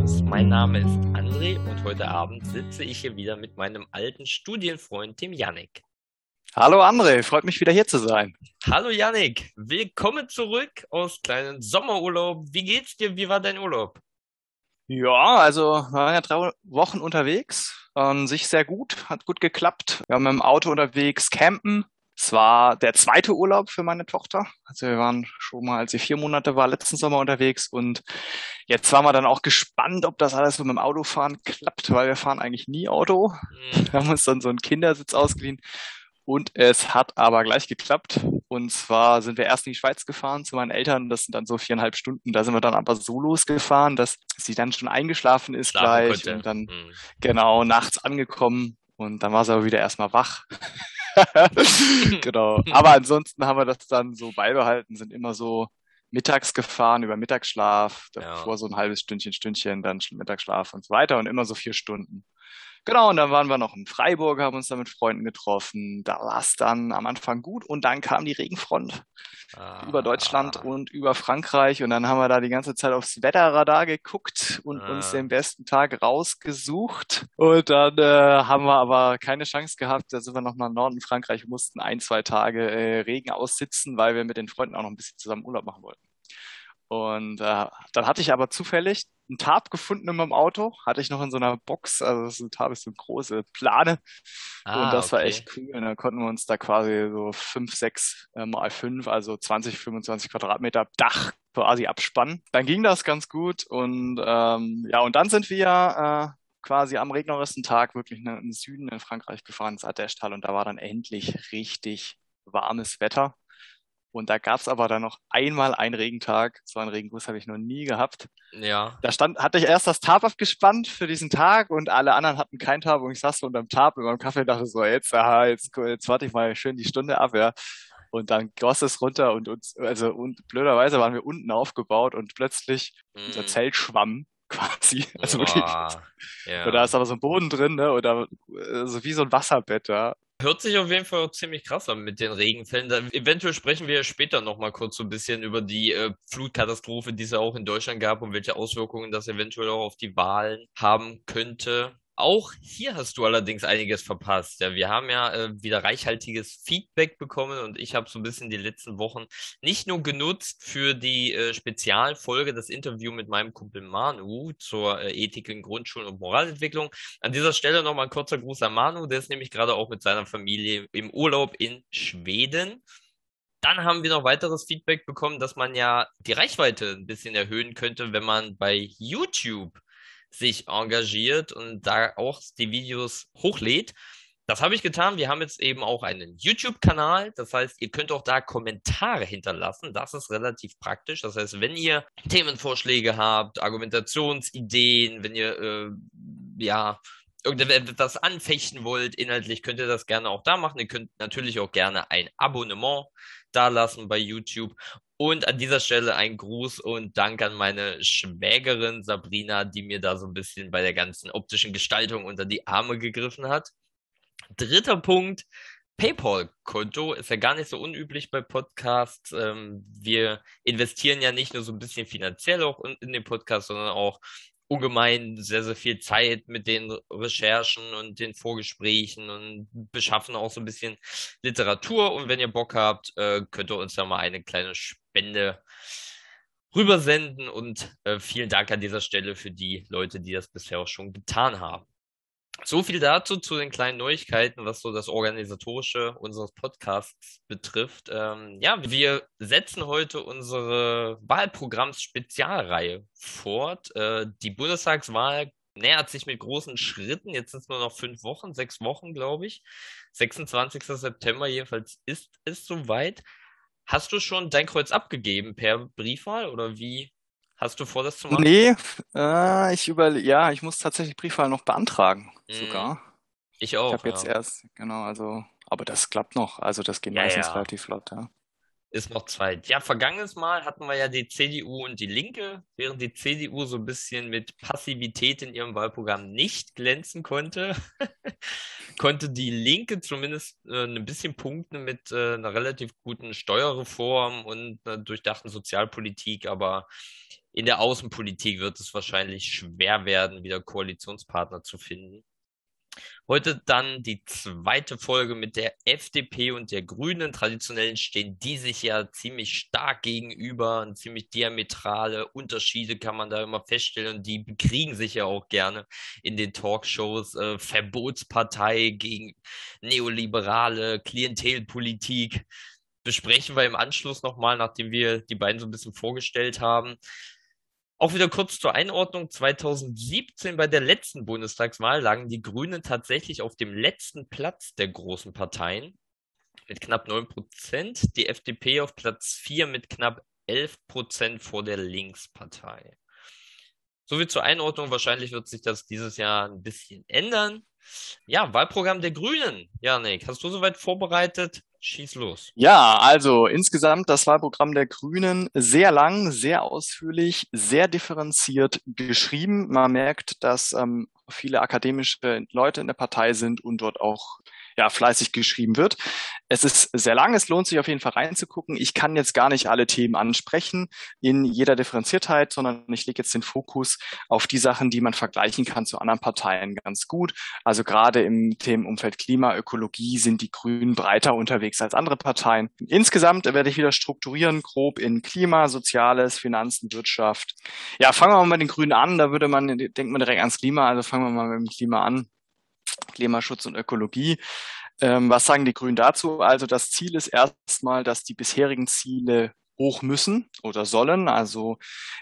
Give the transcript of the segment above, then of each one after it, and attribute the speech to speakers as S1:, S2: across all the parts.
S1: Rhythmus. Mein Name ist André und heute Abend sitze ich hier wieder mit meinem alten Studienfreund, dem Yannick.
S2: Hallo André, freut mich wieder hier zu sein.
S1: Hallo Yannick, willkommen zurück aus kleinen Sommerurlaub. Wie geht's dir? Wie war dein Urlaub?
S2: Ja, also wir waren ja drei Wochen unterwegs, ähm, sich sehr gut, hat gut geklappt. Wir haben im Auto unterwegs campen. Es war der zweite Urlaub für meine Tochter. Also wir waren schon mal, als sie vier Monate war, letzten Sommer unterwegs und jetzt waren wir dann auch gespannt, ob das alles so mit dem Autofahren klappt, weil wir fahren eigentlich nie Auto. Mhm. Wir haben uns dann so einen Kindersitz ausgeliehen und es hat aber gleich geklappt. Und zwar sind wir erst in die Schweiz gefahren zu meinen Eltern. Das sind dann so viereinhalb Stunden. Da sind wir dann aber so losgefahren, dass sie dann schon eingeschlafen ist Schlafen gleich konnte. und dann mhm. genau nachts angekommen. Und dann war sie aber wieder erstmal wach. genau. Aber ansonsten haben wir das dann so beibehalten, sind immer so mittags gefahren über Mittagsschlaf, davor ja. so ein halbes Stündchen, Stündchen, dann Mittagsschlaf und so weiter und immer so vier Stunden. Genau, und dann waren wir noch in Freiburg, haben uns da mit Freunden getroffen. Da war es dann am Anfang gut und dann kam die Regenfront ah. über Deutschland und über Frankreich und dann haben wir da die ganze Zeit aufs Wetterradar geguckt und ah. uns den besten Tag rausgesucht. Und dann äh, haben wir aber keine Chance gehabt. Da sind wir noch nach Norden Frankreich, mussten ein, zwei Tage äh, Regen aussitzen, weil wir mit den Freunden auch noch ein bisschen zusammen Urlaub machen wollten. Und äh, dann hatte ich aber zufällig einen Tab gefunden in meinem Auto, hatte ich noch in so einer Box, also das ist ein Tab ist so eine große Plane. Ah, und das okay. war echt cool. Und dann konnten wir uns da quasi so fünf, sechs äh, mal fünf, also 20, 25 Quadratmeter Dach quasi abspannen. Dann ging das ganz gut und ähm, ja, und dann sind wir äh, quasi am regnerischen Tag wirklich ne, im Süden in Frankreich gefahren, ins Adestal und da war dann endlich richtig warmes Wetter. Und da gab's aber dann noch einmal einen Regentag. So einen Regenguss habe ich noch nie gehabt.
S1: Ja.
S2: Da stand, hatte ich erst das Tarp abgespannt für diesen Tag und alle anderen hatten kein Tarp und ich saß so unterm Tarp mit meinem Kaffee und dachte so, jetzt, aha, jetzt, jetzt warte ich mal schön die Stunde ab, ja. Und dann goss es runter und uns, also und blöderweise waren wir unten aufgebaut und plötzlich mm. unser Zelt schwamm quasi. Also Boah, wirklich. Ja. Und da ist aber so ein Boden drin, ne? Oder so wie so ein Wasserbett, ja.
S1: Hört sich auf jeden Fall auch ziemlich krass an mit den Regenfällen. Da, eventuell sprechen wir später nochmal kurz so ein bisschen über die äh, Flutkatastrophe, die es ja auch in Deutschland gab und welche Auswirkungen das eventuell auch auf die Wahlen haben könnte. Auch hier hast du allerdings einiges verpasst. Ja, wir haben ja äh, wieder reichhaltiges Feedback bekommen und ich habe so ein bisschen die letzten Wochen nicht nur genutzt für die äh, Spezialfolge, das Interview mit meinem Kumpel Manu zur äh, Ethik in Grundschulen und Moralentwicklung. An dieser Stelle nochmal ein kurzer Gruß an Manu, der ist nämlich gerade auch mit seiner Familie im Urlaub in Schweden. Dann haben wir noch weiteres Feedback bekommen, dass man ja die Reichweite ein bisschen erhöhen könnte, wenn man bei YouTube sich engagiert und da auch die Videos hochlädt. Das habe ich getan. Wir haben jetzt eben auch einen YouTube-Kanal. Das heißt, ihr könnt auch da Kommentare hinterlassen. Das ist relativ praktisch. Das heißt, wenn ihr Themenvorschläge habt, Argumentationsideen, wenn ihr äh, ja irgendetwas anfechten wollt, inhaltlich könnt ihr das gerne auch da machen. Ihr könnt natürlich auch gerne ein Abonnement da lassen bei YouTube. Und an dieser Stelle ein Gruß und Dank an meine Schwägerin Sabrina, die mir da so ein bisschen bei der ganzen optischen Gestaltung unter die Arme gegriffen hat. Dritter Punkt. PayPal-Konto ist ja gar nicht so unüblich bei Podcasts. Ähm, wir investieren ja nicht nur so ein bisschen finanziell auch in den Podcast, sondern auch ungemein sehr, sehr viel Zeit mit den Recherchen und den Vorgesprächen und beschaffen auch so ein bisschen Literatur. Und wenn ihr Bock habt, äh, könnt ihr uns ja mal eine kleine Spende rübersenden. Und äh, vielen Dank an dieser Stelle für die Leute, die das bisher auch schon getan haben. So viel dazu zu den kleinen Neuigkeiten, was so das Organisatorische unseres Podcasts betrifft. Ähm, ja, wir setzen heute unsere Wahlprogramms-Spezialreihe fort. Äh, die Bundestagswahl nähert sich mit großen Schritten. Jetzt sind es nur noch fünf Wochen, sechs Wochen, glaube ich. 26. September jedenfalls ist es soweit. Hast du schon dein Kreuz abgegeben per Briefwahl oder wie Hast du vor, das zu machen?
S2: Nee, äh, ich über, ja, ich muss tatsächlich Briefwahl noch beantragen, mm. sogar.
S1: Ich auch.
S2: Ich habe jetzt erst, genau, also, aber das klappt noch. Also das geht ja, meistens ja. relativ flott, ja.
S1: Ist noch Zeit. Ja, vergangenes Mal hatten wir ja die CDU und die Linke, während die CDU so ein bisschen mit Passivität in ihrem Wahlprogramm nicht glänzen konnte, konnte die Linke zumindest äh, ein bisschen punkten mit äh, einer relativ guten Steuerreform und einer durchdachten Sozialpolitik, aber in der Außenpolitik wird es wahrscheinlich schwer werden, wieder Koalitionspartner zu finden. Heute dann die zweite Folge mit der FDP und der Grünen. Traditionell stehen die sich ja ziemlich stark gegenüber und ziemlich diametrale Unterschiede kann man da immer feststellen. Und die bekriegen sich ja auch gerne in den Talkshows. Äh, Verbotspartei gegen neoliberale Klientelpolitik besprechen wir im Anschluss nochmal, nachdem wir die beiden so ein bisschen vorgestellt haben. Auch wieder kurz zur Einordnung. 2017 bei der letzten Bundestagswahl lagen die Grünen tatsächlich auf dem letzten Platz der großen Parteien mit knapp 9 Prozent. Die FDP auf Platz 4 mit knapp 11 Prozent vor der Linkspartei. Soviel zur Einordnung. Wahrscheinlich wird sich das dieses Jahr ein bisschen ändern. Ja, Wahlprogramm der Grünen. Janik, hast du soweit vorbereitet? Schieß los.
S2: Ja, also insgesamt das Wahlprogramm der Grünen sehr lang, sehr ausführlich, sehr differenziert geschrieben. Man merkt, dass ähm, viele akademische Leute in der Partei sind und dort auch ja, fleißig geschrieben wird. Es ist sehr lang, es lohnt sich auf jeden Fall reinzugucken. Ich kann jetzt gar nicht alle Themen ansprechen in jeder Differenziertheit, sondern ich lege jetzt den Fokus auf die Sachen, die man vergleichen kann zu anderen Parteien ganz gut. Also gerade im Themenumfeld Klima, Ökologie sind die Grünen breiter unterwegs als andere Parteien. Insgesamt werde ich wieder strukturieren, grob in Klima, Soziales, Finanzen, Wirtschaft. Ja, fangen wir mal mit den Grünen an. Da würde man, denkt man direkt ans Klima, also fangen wir mal mit dem Klima an. Klimaschutz und Ökologie. Ähm, was sagen die Grünen dazu? Also das Ziel ist erstmal, dass die bisherigen Ziele hoch müssen oder sollen. Also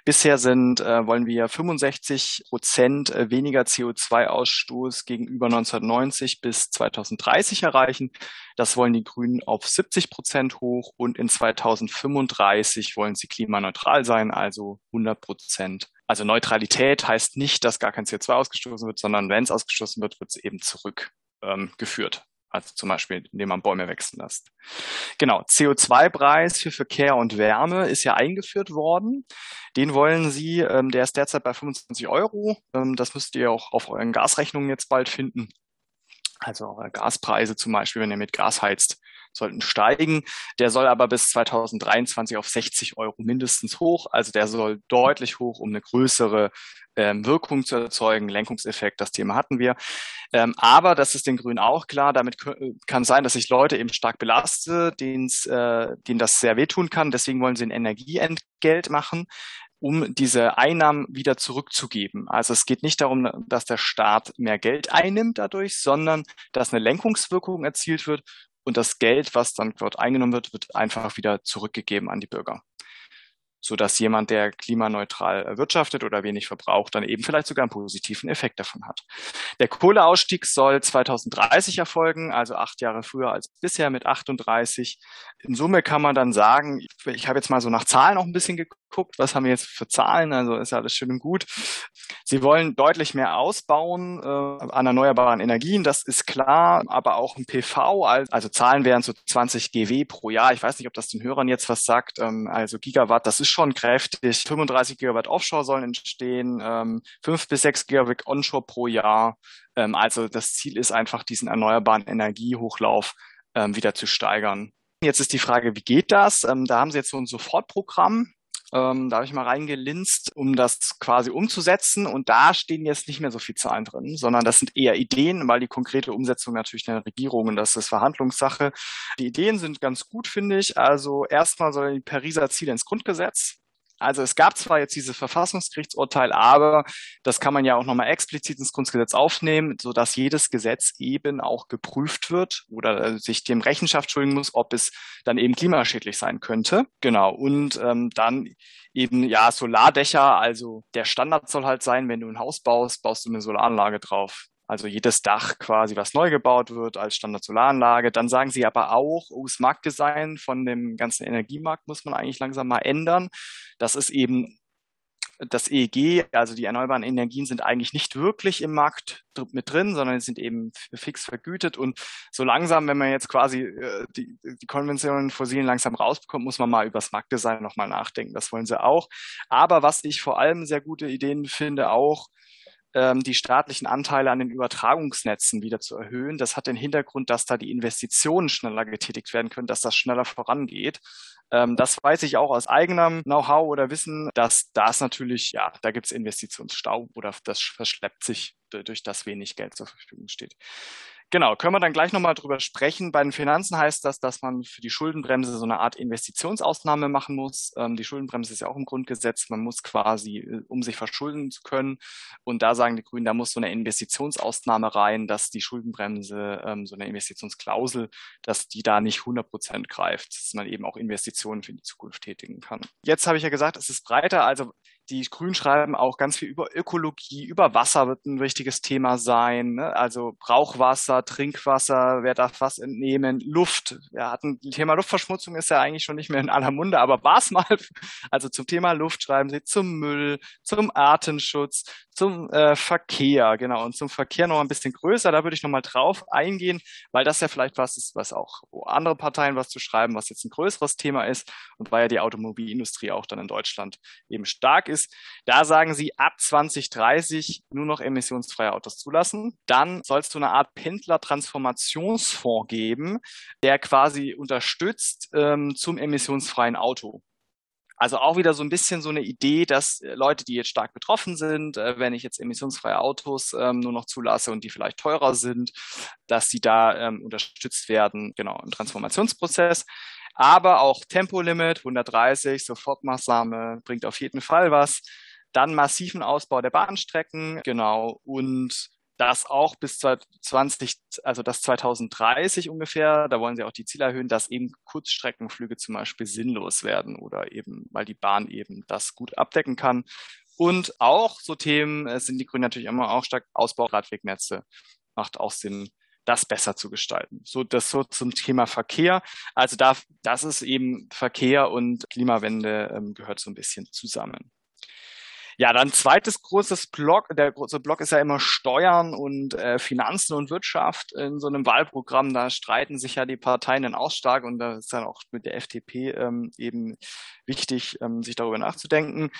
S2: bisher sind, äh, wollen wir 65 Prozent äh, weniger CO2-Ausstoß gegenüber 1990 bis 2030 erreichen. Das wollen die Grünen auf 70 Prozent hoch und in 2035 wollen sie klimaneutral sein, also 100 Prozent also Neutralität heißt nicht, dass gar kein CO2 ausgestoßen wird, sondern wenn es ausgestoßen wird, wird es eben zurückgeführt. Ähm, also zum Beispiel, indem man Bäume wachsen lässt. Genau, CO2-Preis für Verkehr und Wärme ist ja eingeführt worden. Den wollen Sie, ähm, der ist derzeit bei 25 Euro. Ähm, das müsst ihr auch auf euren Gasrechnungen jetzt bald finden. Also eure Gaspreise zum Beispiel, wenn ihr mit Gas heizt, sollten steigen. Der soll aber bis 2023 auf 60 Euro mindestens hoch. Also der soll deutlich hoch, um eine größere ähm, Wirkung zu erzeugen. Lenkungseffekt, das Thema hatten wir. Ähm, aber das ist den Grünen auch klar. Damit kann sein, dass ich Leute eben stark belaste, äh, denen das sehr wehtun kann. Deswegen wollen sie ein Energieentgelt machen um diese Einnahmen wieder zurückzugeben. Also es geht nicht darum, dass der Staat mehr Geld einnimmt dadurch, sondern dass eine Lenkungswirkung erzielt wird und das Geld, was dann dort eingenommen wird, wird einfach wieder zurückgegeben an die Bürger so dass jemand, der klimaneutral wirtschaftet oder wenig verbraucht, dann eben vielleicht sogar einen positiven Effekt davon hat. Der Kohleausstieg soll 2030 erfolgen, also acht Jahre früher als bisher mit 38. In Summe kann man dann sagen, ich habe jetzt mal so nach Zahlen auch ein bisschen geguckt, was haben wir jetzt für Zahlen, also ist alles schön und gut. Sie wollen deutlich mehr ausbauen äh, an erneuerbaren Energien, das ist klar, aber auch ein PV, also Zahlen wären so 20 GW pro Jahr. Ich weiß nicht, ob das den Hörern jetzt was sagt, ähm, also Gigawatt, das ist ist schon kräftig. 35 Gigawatt Offshore sollen entstehen, ähm, 5 bis 6 Gigawatt Onshore pro Jahr. Ähm, also das Ziel ist einfach, diesen erneuerbaren Energiehochlauf ähm, wieder zu steigern. Jetzt ist die Frage, wie geht das? Ähm, da haben sie jetzt so ein Sofortprogramm. Ähm, da habe ich mal reingelinst, um das quasi umzusetzen. Und da stehen jetzt nicht mehr so viele Zahlen drin, sondern das sind eher Ideen, weil die konkrete Umsetzung natürlich der Regierung und das ist Verhandlungssache. Die Ideen sind ganz gut, finde ich. Also erstmal sollen die Pariser Ziele ins Grundgesetz. Also es gab zwar jetzt dieses Verfassungsgerichtsurteil, aber das kann man ja auch nochmal explizit ins Grundgesetz aufnehmen, so dass jedes Gesetz eben auch geprüft wird oder äh, sich dem Rechenschaft schulden muss, ob es dann eben klimaschädlich sein könnte. Genau. Und ähm, dann eben ja Solardächer, also der Standard soll halt sein, wenn du ein Haus baust, baust du eine Solaranlage drauf. Also jedes Dach quasi, was neu gebaut wird als Standard-Solaranlage. Dann sagen sie aber auch, oh, das Marktdesign von dem ganzen Energiemarkt muss man eigentlich langsam mal ändern. Das ist eben das EEG, also die erneuerbaren Energien sind eigentlich nicht wirklich im Markt mit drin, sondern sind eben fix vergütet. Und so langsam, wenn man jetzt quasi äh, die, die konventionellen Fossilen langsam rausbekommt, muss man mal über das Marktdesign nochmal nachdenken. Das wollen sie auch. Aber was ich vor allem sehr gute Ideen finde, auch ähm, die staatlichen Anteile an den Übertragungsnetzen wieder zu erhöhen. Das hat den Hintergrund, dass da die Investitionen schneller getätigt werden können, dass das schneller vorangeht. Ähm, das weiß ich auch aus eigenem Know-how oder Wissen, dass das natürlich, ja, da gibt es Investitionsstau oder das verschleppt sich durch das wenig Geld zur Verfügung steht. Genau, können wir dann gleich nochmal drüber sprechen. Bei den Finanzen heißt das, dass man für die Schuldenbremse so eine Art Investitionsausnahme machen muss. Ähm, die Schuldenbremse ist ja auch im Grundgesetz. Man muss quasi, äh, um sich verschulden zu können. Und da sagen die Grünen, da muss so eine Investitionsausnahme rein, dass die Schuldenbremse, ähm, so eine Investitionsklausel, dass die da nicht 100 Prozent greift, dass man eben auch Investitionen für die Zukunft tätigen kann. Jetzt habe ich ja gesagt, es ist breiter. Also die Grünen schreiben auch ganz viel über Ökologie, über Wasser wird ein wichtiges Thema sein. Ne? Also Brauchwasser, Trinkwasser, wer darf was entnehmen, Luft. Wir hatten Thema Luftverschmutzung ist ja eigentlich schon nicht mehr in aller Munde, aber war es mal. Also zum Thema Luft schreiben sie zum Müll, zum Artenschutz, zum äh, Verkehr, genau. Und zum Verkehr noch ein bisschen größer, da würde ich nochmal drauf eingehen, weil das ja vielleicht was ist, was auch andere Parteien was zu schreiben, was jetzt ein größeres Thema ist und weil ja die Automobilindustrie auch dann in Deutschland eben stark ist ist, da sagen sie ab 2030 nur noch emissionsfreie Autos zulassen. Dann soll es so eine Art Pendler-Transformationsfonds geben, der quasi unterstützt ähm, zum emissionsfreien Auto. Also auch wieder so ein bisschen so eine Idee, dass äh, Leute, die jetzt stark betroffen sind, äh, wenn ich jetzt emissionsfreie Autos ähm, nur noch zulasse und die vielleicht teurer sind, dass sie da ähm, unterstützt werden, genau, im Transformationsprozess aber auch Tempolimit 130, Sofortmaßnahme bringt auf jeden Fall was. Dann massiven Ausbau der Bahnstrecken, genau, und das auch bis 20, also das 2030 ungefähr, da wollen sie auch die Ziele erhöhen, dass eben Kurzstreckenflüge zum Beispiel sinnlos werden oder eben, weil die Bahn eben das gut abdecken kann. Und auch so Themen sind die Grünen natürlich immer auch stark Ausbau Radwegnetze. Macht auch Sinn, das besser zu gestalten. So, das so zum Thema Verkehr. Also da, das ist eben Verkehr und Klimawende ähm, gehört so ein bisschen zusammen. Ja, dann zweites großes Block. Der große Block ist ja immer Steuern und äh, Finanzen und Wirtschaft in so einem Wahlprogramm. Da streiten sich ja die Parteien dann auch stark und da ist dann auch mit der FDP ähm, eben wichtig, ähm, sich darüber nachzudenken.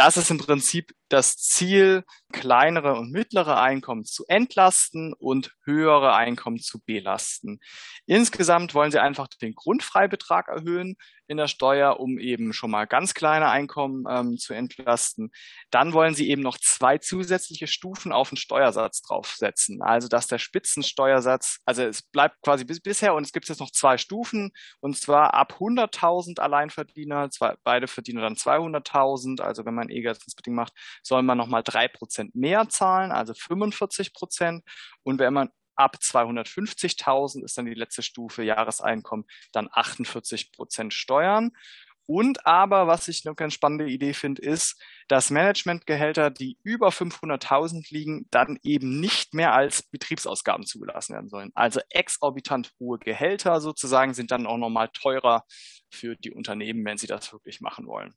S2: Das ist im Prinzip das Ziel, kleinere und mittlere Einkommen zu entlasten und höhere Einkommen zu belasten. Insgesamt wollen sie einfach den Grundfreibetrag erhöhen in der Steuer, um eben schon mal ganz kleine Einkommen ähm, zu entlasten. Dann wollen sie eben noch zwei zusätzliche Stufen auf den Steuersatz draufsetzen. Also dass der Spitzensteuersatz, also es bleibt quasi bis bisher und es gibt jetzt noch zwei Stufen und zwar ab 100.000 Alleinverdiener, zwei, beide verdienen dann 200.000. Also wenn man E-Gesetzbedingung macht, soll man nochmal drei Prozent mehr zahlen, also 45 Prozent. Und wenn man ab 250.000 ist dann die letzte Stufe Jahreseinkommen, dann 48 Prozent Steuern. Und aber, was ich eine ganz spannende Idee finde, ist, dass Managementgehälter, die über 500.000 liegen, dann eben nicht mehr als Betriebsausgaben zugelassen werden sollen. Also exorbitant hohe Gehälter sozusagen sind dann auch nochmal teurer für die Unternehmen, wenn sie das wirklich machen wollen.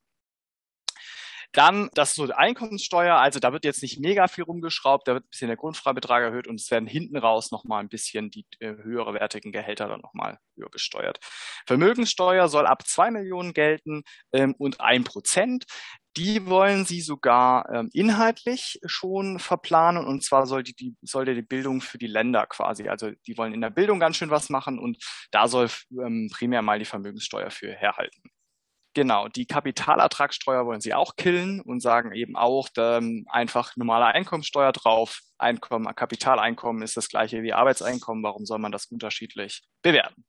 S2: Dann das so Einkommenssteuer, also da wird jetzt nicht mega viel rumgeschraubt, da wird ein bisschen der Grundfreibetrag erhöht und es werden hinten raus nochmal ein bisschen die äh, höhere wertigen Gehälter dann nochmal höher besteuert. Vermögenssteuer soll ab zwei Millionen gelten ähm, und ein Prozent. Die wollen sie sogar ähm, inhaltlich schon verplanen und zwar soll die, die, soll die Bildung für die Länder quasi, also die wollen in der Bildung ganz schön was machen und da soll ähm, primär mal die Vermögenssteuer für herhalten. Genau, die Kapitalertragssteuer wollen sie auch killen und sagen eben auch ähm, einfach normale Einkommensteuer drauf. Einkommen, Kapitaleinkommen ist das gleiche wie Arbeitseinkommen. Warum soll man das unterschiedlich bewerten?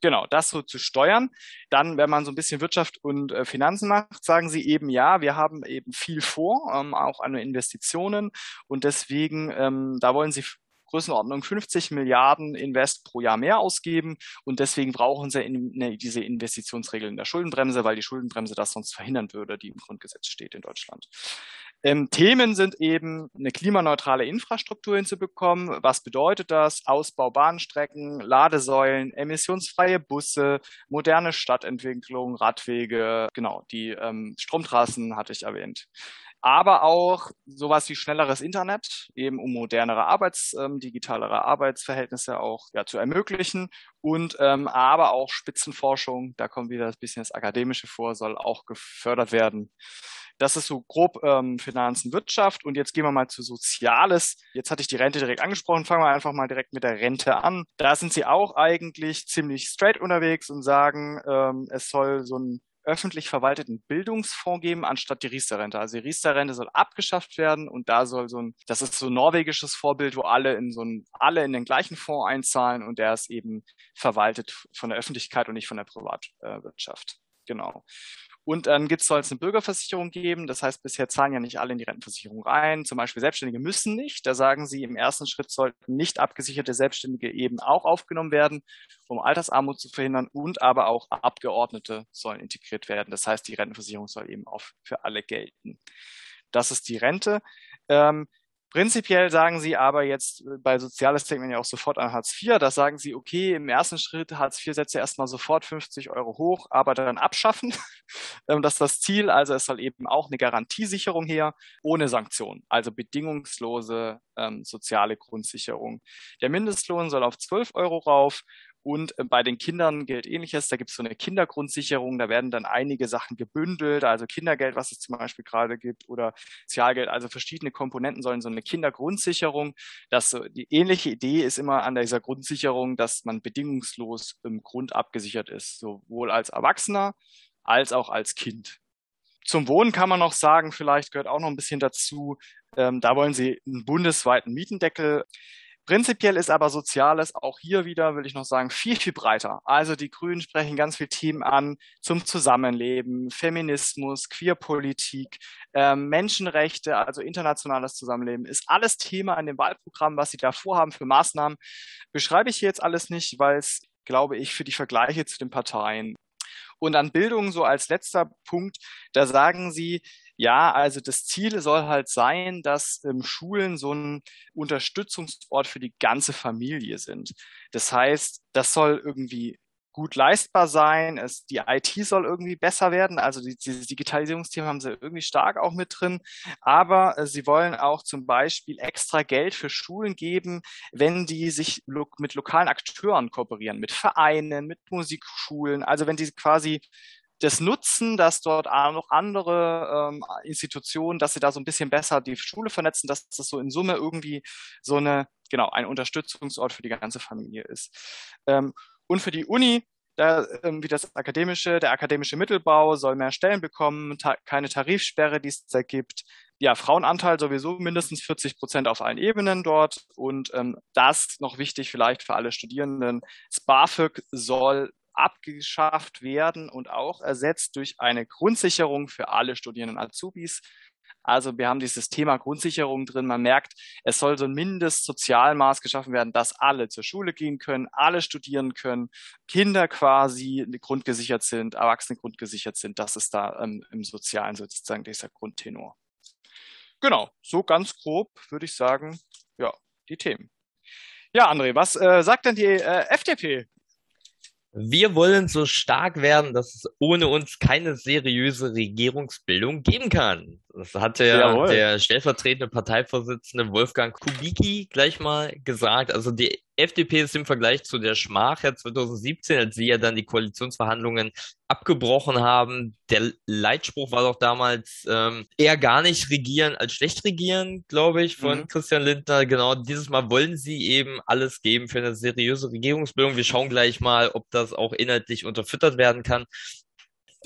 S2: Genau, das so zu steuern. Dann, wenn man so ein bisschen Wirtschaft und äh, Finanzen macht, sagen sie eben, ja, wir haben eben viel vor, ähm, auch an Investitionen. Und deswegen, ähm, da wollen sie Größenordnung 50 Milliarden Invest pro Jahr mehr ausgeben und deswegen brauchen sie ne, diese Investitionsregeln in der Schuldenbremse, weil die Schuldenbremse das sonst verhindern würde, die im Grundgesetz steht in Deutschland. Ähm, Themen sind eben eine klimaneutrale Infrastruktur hinzubekommen. Was bedeutet das? Ausbau Bahnstrecken, Ladesäulen, emissionsfreie Busse, moderne Stadtentwicklung, Radwege, genau, die ähm, Stromtrassen hatte ich erwähnt. Aber auch sowas wie schnelleres Internet, eben um modernere Arbeits, ähm, digitalere Arbeitsverhältnisse auch ja, zu ermöglichen und ähm, aber auch Spitzenforschung, da kommt wieder ein bisschen das Akademische vor, soll auch gefördert werden. Das ist so grob ähm, Finanzen, Wirtschaft. Und jetzt gehen wir mal zu Soziales. Jetzt hatte ich die Rente direkt angesprochen. Fangen wir einfach mal direkt mit der Rente an. Da sind sie auch eigentlich ziemlich straight unterwegs und sagen, ähm, es soll so ein öffentlich verwalteten Bildungsfonds geben, anstatt die Riester-Rente. Also die Riester-Rente soll abgeschafft werden und da soll so ein, das ist so ein norwegisches Vorbild, wo alle in so ein, alle in den gleichen Fonds einzahlen und der ist eben verwaltet von der Öffentlichkeit und nicht von der Privatwirtschaft. Genau. Und dann gibt es soll es eine Bürgerversicherung geben. Das heißt, bisher zahlen ja nicht alle in die Rentenversicherung rein. Zum Beispiel Selbstständige müssen nicht. Da sagen sie, im ersten Schritt sollten nicht abgesicherte Selbstständige eben auch aufgenommen werden, um Altersarmut zu verhindern. Und aber auch Abgeordnete sollen integriert werden. Das heißt, die Rentenversicherung soll eben auch für alle gelten. Das ist die Rente. Ähm, Prinzipiell sagen sie aber jetzt, äh, bei Soziales denkt man ja auch sofort an Hartz IV, da sagen sie, okay, im ersten Schritt Hartz IV setze erstmal sofort 50 Euro hoch, aber dann abschaffen. Ähm, das ist das Ziel. Also es soll eben auch eine Garantiesicherung her, ohne Sanktionen, also bedingungslose ähm, soziale Grundsicherung. Der Mindestlohn soll auf 12 Euro rauf und äh, bei den Kindern gilt ähnliches. Da gibt es so eine Kindergrundsicherung. Da werden dann einige Sachen gebündelt, also Kindergeld, was es zum Beispiel gerade gibt, oder Sozialgeld. Also verschiedene Komponenten sollen so eine Kindergrundsicherung. Das die ähnliche Idee ist immer an dieser Grundsicherung, dass man bedingungslos im Grund abgesichert ist, sowohl als Erwachsener als auch als Kind. Zum Wohnen kann man noch sagen, vielleicht gehört auch noch ein bisschen dazu. Ähm, da wollen sie einen bundesweiten Mietendeckel Prinzipiell ist aber Soziales auch hier wieder, will ich noch sagen, viel, viel breiter. Also die Grünen sprechen ganz viele Themen an zum Zusammenleben, Feminismus, Queerpolitik, äh, Menschenrechte, also internationales Zusammenleben, ist alles Thema an dem Wahlprogramm, was sie da vorhaben für Maßnahmen. Beschreibe ich hier jetzt alles nicht, weil es, glaube ich, für die Vergleiche zu den Parteien und an Bildung so als letzter Punkt, da sagen sie, ja, also das Ziel soll halt sein, dass ähm, Schulen so ein Unterstützungsort für die ganze Familie sind. Das heißt, das soll irgendwie gut leistbar sein. Es, die IT soll irgendwie besser werden. Also die, dieses Digitalisierungsthema haben sie irgendwie stark auch mit drin. Aber äh, sie wollen auch zum Beispiel extra Geld für Schulen geben, wenn die sich lo mit lokalen Akteuren kooperieren, mit Vereinen, mit Musikschulen. Also wenn die quasi das Nutzen, dass dort auch noch andere ähm, Institutionen, dass sie da so ein bisschen besser die Schule vernetzen, dass das so in Summe irgendwie so eine, genau, ein Unterstützungsort für die ganze Familie ist. Ähm, und für die Uni, da, ähm, wie das akademische, der akademische Mittelbau soll mehr Stellen bekommen, ta keine Tarifsperre, die es da gibt. Ja, Frauenanteil sowieso mindestens 40 Prozent auf allen Ebenen dort. Und ähm, das noch wichtig vielleicht für alle Studierenden. Das BAföG soll abgeschafft werden und auch ersetzt durch eine Grundsicherung für alle Studierenden Azubis. Also wir haben dieses Thema Grundsicherung drin. Man merkt, es soll so ein Mindestsozialmaß geschaffen werden, dass alle zur Schule gehen können, alle studieren können, Kinder quasi grundgesichert sind, Erwachsene grundgesichert sind. Das ist da ähm, im Sozialen sozusagen dieser Grundtenor. Genau, so ganz grob würde ich sagen, ja, die Themen. Ja, André, was äh, sagt denn die äh, FDP
S1: wir wollen so stark werden, dass es ohne uns keine seriöse Regierungsbildung geben kann. Das hat der, der stellvertretende Parteivorsitzende Wolfgang Kubicki gleich mal gesagt. Also die FDP ist im Vergleich zu der Schmach ja 2017, als sie ja dann die Koalitionsverhandlungen abgebrochen haben. Der Leitspruch war doch damals ähm, eher gar nicht regieren als schlecht regieren, glaube ich, von mhm. Christian Lindner. Genau, dieses Mal wollen sie eben alles geben für eine seriöse Regierungsbildung. Wir schauen gleich mal, ob das auch inhaltlich unterfüttert werden kann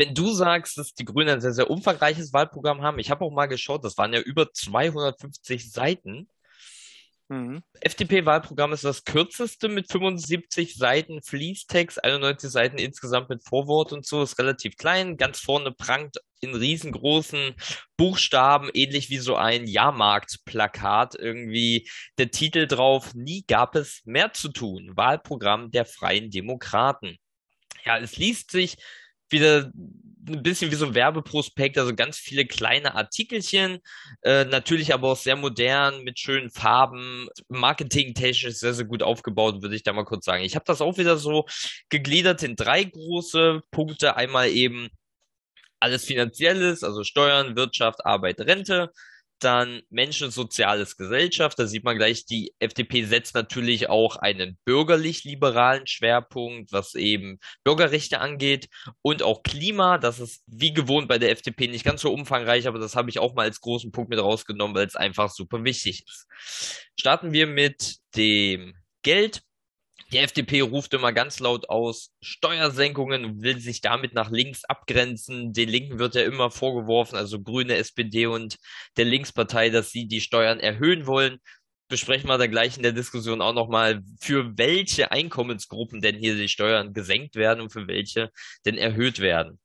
S1: wenn du sagst, dass die Grünen ein sehr, sehr umfangreiches Wahlprogramm haben, ich habe auch mal geschaut, das waren ja über 250 Seiten. Mhm. FDP-Wahlprogramm ist das kürzeste mit 75 Seiten Fließtext, 91 Seiten insgesamt mit Vorwort und so, ist relativ klein. Ganz vorne prangt in riesengroßen Buchstaben, ähnlich wie so ein Jahrmarktplakat, irgendwie der Titel drauf, nie gab es mehr zu tun. Wahlprogramm der Freien Demokraten. Ja, es liest sich wieder ein bisschen wie so ein Werbeprospekt, also ganz viele kleine Artikelchen, äh, natürlich aber auch sehr modern, mit schönen Farben, marketingtechnisch sehr, sehr gut aufgebaut, würde ich da mal kurz sagen. Ich habe das auch wieder so gegliedert in drei große Punkte. Einmal eben Alles Finanzielles, also Steuern, Wirtschaft, Arbeit, Rente. Dann Menschen, Soziales, Gesellschaft. Da sieht man gleich, die FDP setzt natürlich auch einen bürgerlich-liberalen Schwerpunkt, was eben Bürgerrechte angeht und auch Klima. Das ist wie gewohnt bei der FDP nicht ganz so umfangreich, aber das habe ich auch mal als großen Punkt mit rausgenommen, weil es einfach super wichtig ist. Starten wir mit dem Geld. Die FDP ruft immer ganz laut aus Steuersenkungen und will sich damit nach links abgrenzen. Den Linken wird ja immer vorgeworfen, also Grüne, SPD und der Linkspartei, dass sie die Steuern erhöhen wollen. Besprechen wir dann gleich in der Diskussion auch nochmal, für welche Einkommensgruppen denn hier die Steuern gesenkt werden und für welche denn erhöht werden.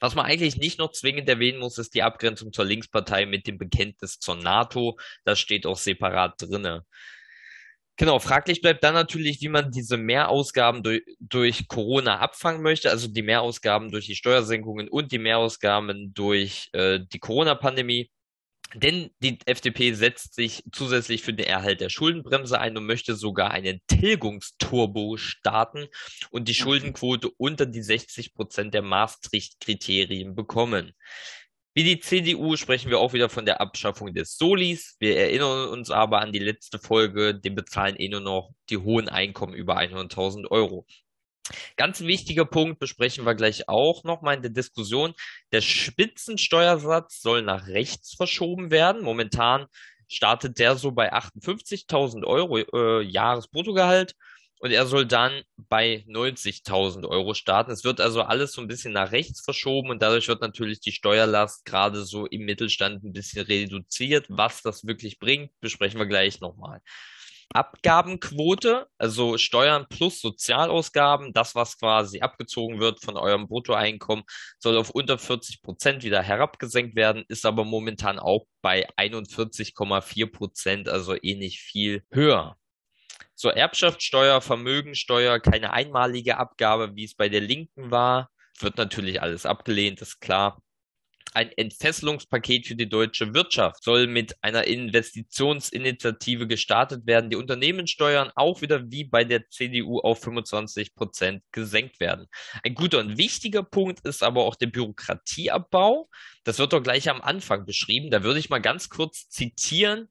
S1: Was man eigentlich nicht noch zwingend erwähnen muss, ist die Abgrenzung zur Linkspartei mit dem Bekenntnis zur NATO. Das steht auch separat drinne. Genau, fraglich bleibt dann natürlich, wie man diese Mehrausgaben durch, durch Corona abfangen möchte, also die Mehrausgaben durch die Steuersenkungen und die Mehrausgaben durch äh, die Corona-Pandemie. Denn die FDP setzt sich zusätzlich für den Erhalt der Schuldenbremse ein und möchte sogar einen Tilgungsturbo starten und die Schuldenquote unter die 60 Prozent der Maastricht-Kriterien bekommen. Wie die CDU sprechen wir auch wieder von der Abschaffung des Solis. Wir erinnern uns aber an die letzte Folge, dem bezahlen eh nur noch die hohen Einkommen über 100.000 Euro. Ganz wichtiger Punkt besprechen wir gleich auch nochmal in der Diskussion. Der Spitzensteuersatz soll nach rechts verschoben werden. Momentan startet der so bei 58.000 Euro äh, Jahresbruttogehalt und er soll dann bei 90.000 Euro starten. Es wird also alles so ein bisschen nach rechts verschoben und dadurch wird natürlich die Steuerlast gerade so im Mittelstand ein bisschen reduziert. Was das wirklich bringt, besprechen wir gleich nochmal. Abgabenquote, also Steuern plus Sozialausgaben, das, was quasi abgezogen wird von eurem Bruttoeinkommen, soll auf unter 40 Prozent wieder herabgesenkt werden, ist aber momentan auch bei 41,4 Prozent, also eh nicht viel höher. So Erbschaftssteuer, Vermögensteuer, keine einmalige Abgabe, wie es bei der Linken war. Wird natürlich alles abgelehnt, ist klar. Ein Entfesselungspaket für die deutsche Wirtschaft soll mit einer Investitionsinitiative gestartet werden. Die Unternehmenssteuern auch wieder wie bei der CDU auf 25 Prozent gesenkt werden. Ein guter und wichtiger Punkt ist aber auch der Bürokratieabbau. Das wird doch gleich am Anfang beschrieben. Da würde ich mal ganz kurz zitieren,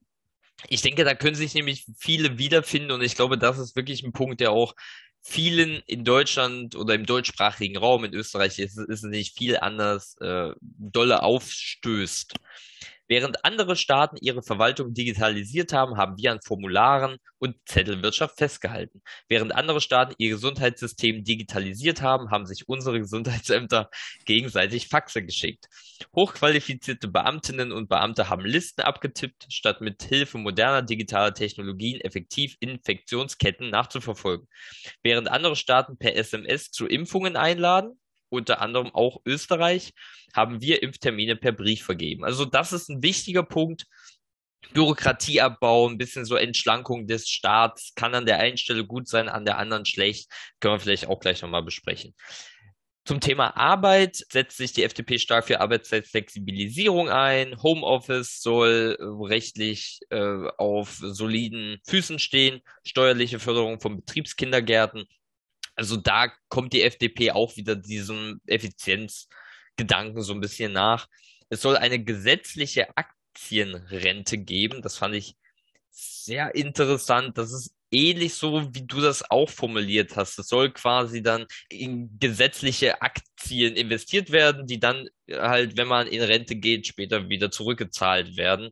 S1: ich denke, da können sich nämlich viele wiederfinden und ich glaube, das ist wirklich ein Punkt, der auch vielen in Deutschland oder im deutschsprachigen Raum in Österreich ist, ist nicht viel anders äh, dolle aufstößt. Während andere Staaten ihre Verwaltung digitalisiert haben, haben wir an Formularen und Zettelwirtschaft festgehalten. Während andere Staaten ihr Gesundheitssystem digitalisiert haben, haben sich unsere Gesundheitsämter gegenseitig Faxe geschickt. Hochqualifizierte Beamtinnen und Beamte haben Listen abgetippt, statt mit Hilfe moderner digitaler Technologien effektiv Infektionsketten nachzuverfolgen. Während andere Staaten per SMS zu Impfungen einladen, unter anderem auch Österreich, haben wir Impftermine per Brief vergeben. Also das ist ein wichtiger Punkt. Bürokratieabbau, ein bisschen so Entschlankung des Staats, kann an der einen Stelle gut sein, an der anderen schlecht. Können wir vielleicht auch gleich nochmal besprechen. Zum Thema Arbeit setzt sich die FDP stark für Arbeitszeitflexibilisierung ein. Homeoffice soll äh, rechtlich äh, auf soliden Füßen stehen. Steuerliche Förderung von Betriebskindergärten also da kommt die FDP auch wieder diesem Effizienzgedanken so ein bisschen nach. Es soll eine gesetzliche Aktienrente geben. Das fand ich sehr interessant. Das ist ähnlich so, wie du das auch formuliert hast. Es soll quasi dann in gesetzliche Aktien investiert werden, die dann halt, wenn man in Rente geht, später wieder zurückgezahlt werden.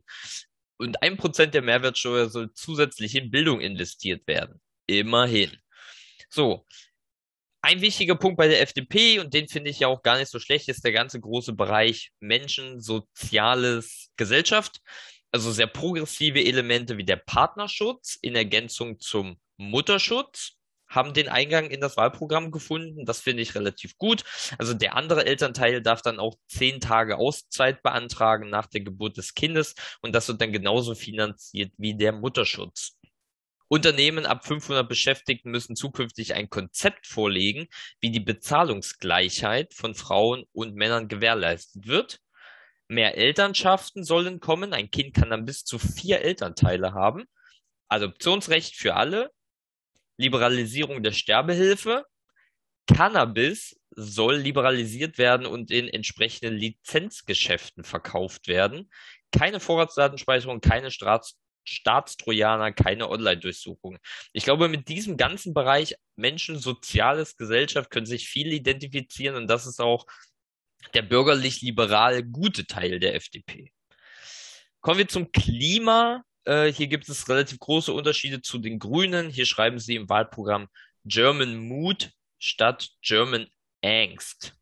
S1: Und ein Prozent der Mehrwertsteuer soll zusätzlich in Bildung investiert werden. Immerhin. So, ein wichtiger Punkt bei der FDP, und den finde ich ja auch gar nicht so schlecht, ist der ganze große Bereich Menschen, Soziales, Gesellschaft. Also sehr progressive Elemente wie der Partnerschutz in Ergänzung zum Mutterschutz haben den Eingang in das Wahlprogramm gefunden. Das finde ich relativ gut. Also der andere Elternteil darf dann auch zehn Tage Auszeit beantragen nach der Geburt des Kindes und das wird dann genauso finanziert wie der Mutterschutz. Unternehmen ab 500 Beschäftigten müssen zukünftig ein Konzept vorlegen, wie die Bezahlungsgleichheit von Frauen und Männern gewährleistet wird. Mehr Elternschaften sollen kommen. Ein Kind kann dann bis zu vier Elternteile haben. Adoptionsrecht für alle. Liberalisierung der Sterbehilfe. Cannabis soll liberalisiert werden und in entsprechenden Lizenzgeschäften verkauft werden. Keine Vorratsdatenspeicherung, keine Staats Staatstrojaner, keine Online-Durchsuchung. Ich glaube, mit diesem ganzen Bereich Menschen, Soziales, Gesellschaft können sich viel identifizieren und das ist auch der bürgerlich-liberal gute Teil der FDP. Kommen wir zum Klima. Äh, hier gibt es relativ große Unterschiede zu den Grünen. Hier schreiben sie im Wahlprogramm German Mood statt German Angst.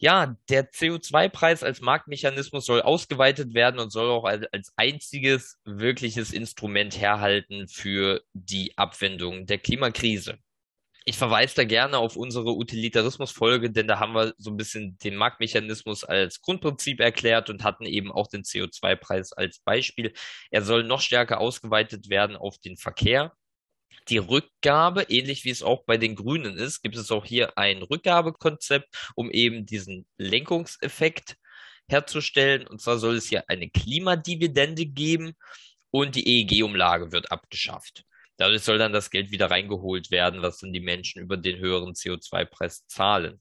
S1: Ja, der CO2-Preis als Marktmechanismus soll ausgeweitet werden und soll auch als einziges wirkliches Instrument herhalten für die Abwendung der Klimakrise. Ich verweise da gerne auf unsere Utilitarismus-Folge, denn da haben wir so ein bisschen den Marktmechanismus als Grundprinzip erklärt und hatten eben auch den CO2-Preis als Beispiel. Er soll noch stärker ausgeweitet werden auf den Verkehr die Rückgabe, ähnlich wie es auch bei den Grünen ist, gibt es auch hier ein Rückgabekonzept, um eben diesen Lenkungseffekt herzustellen. Und zwar soll es hier eine Klimadividende geben und die EEG-Umlage wird abgeschafft. Dadurch soll dann das Geld wieder reingeholt werden, was dann die Menschen über den höheren CO2-Preis zahlen.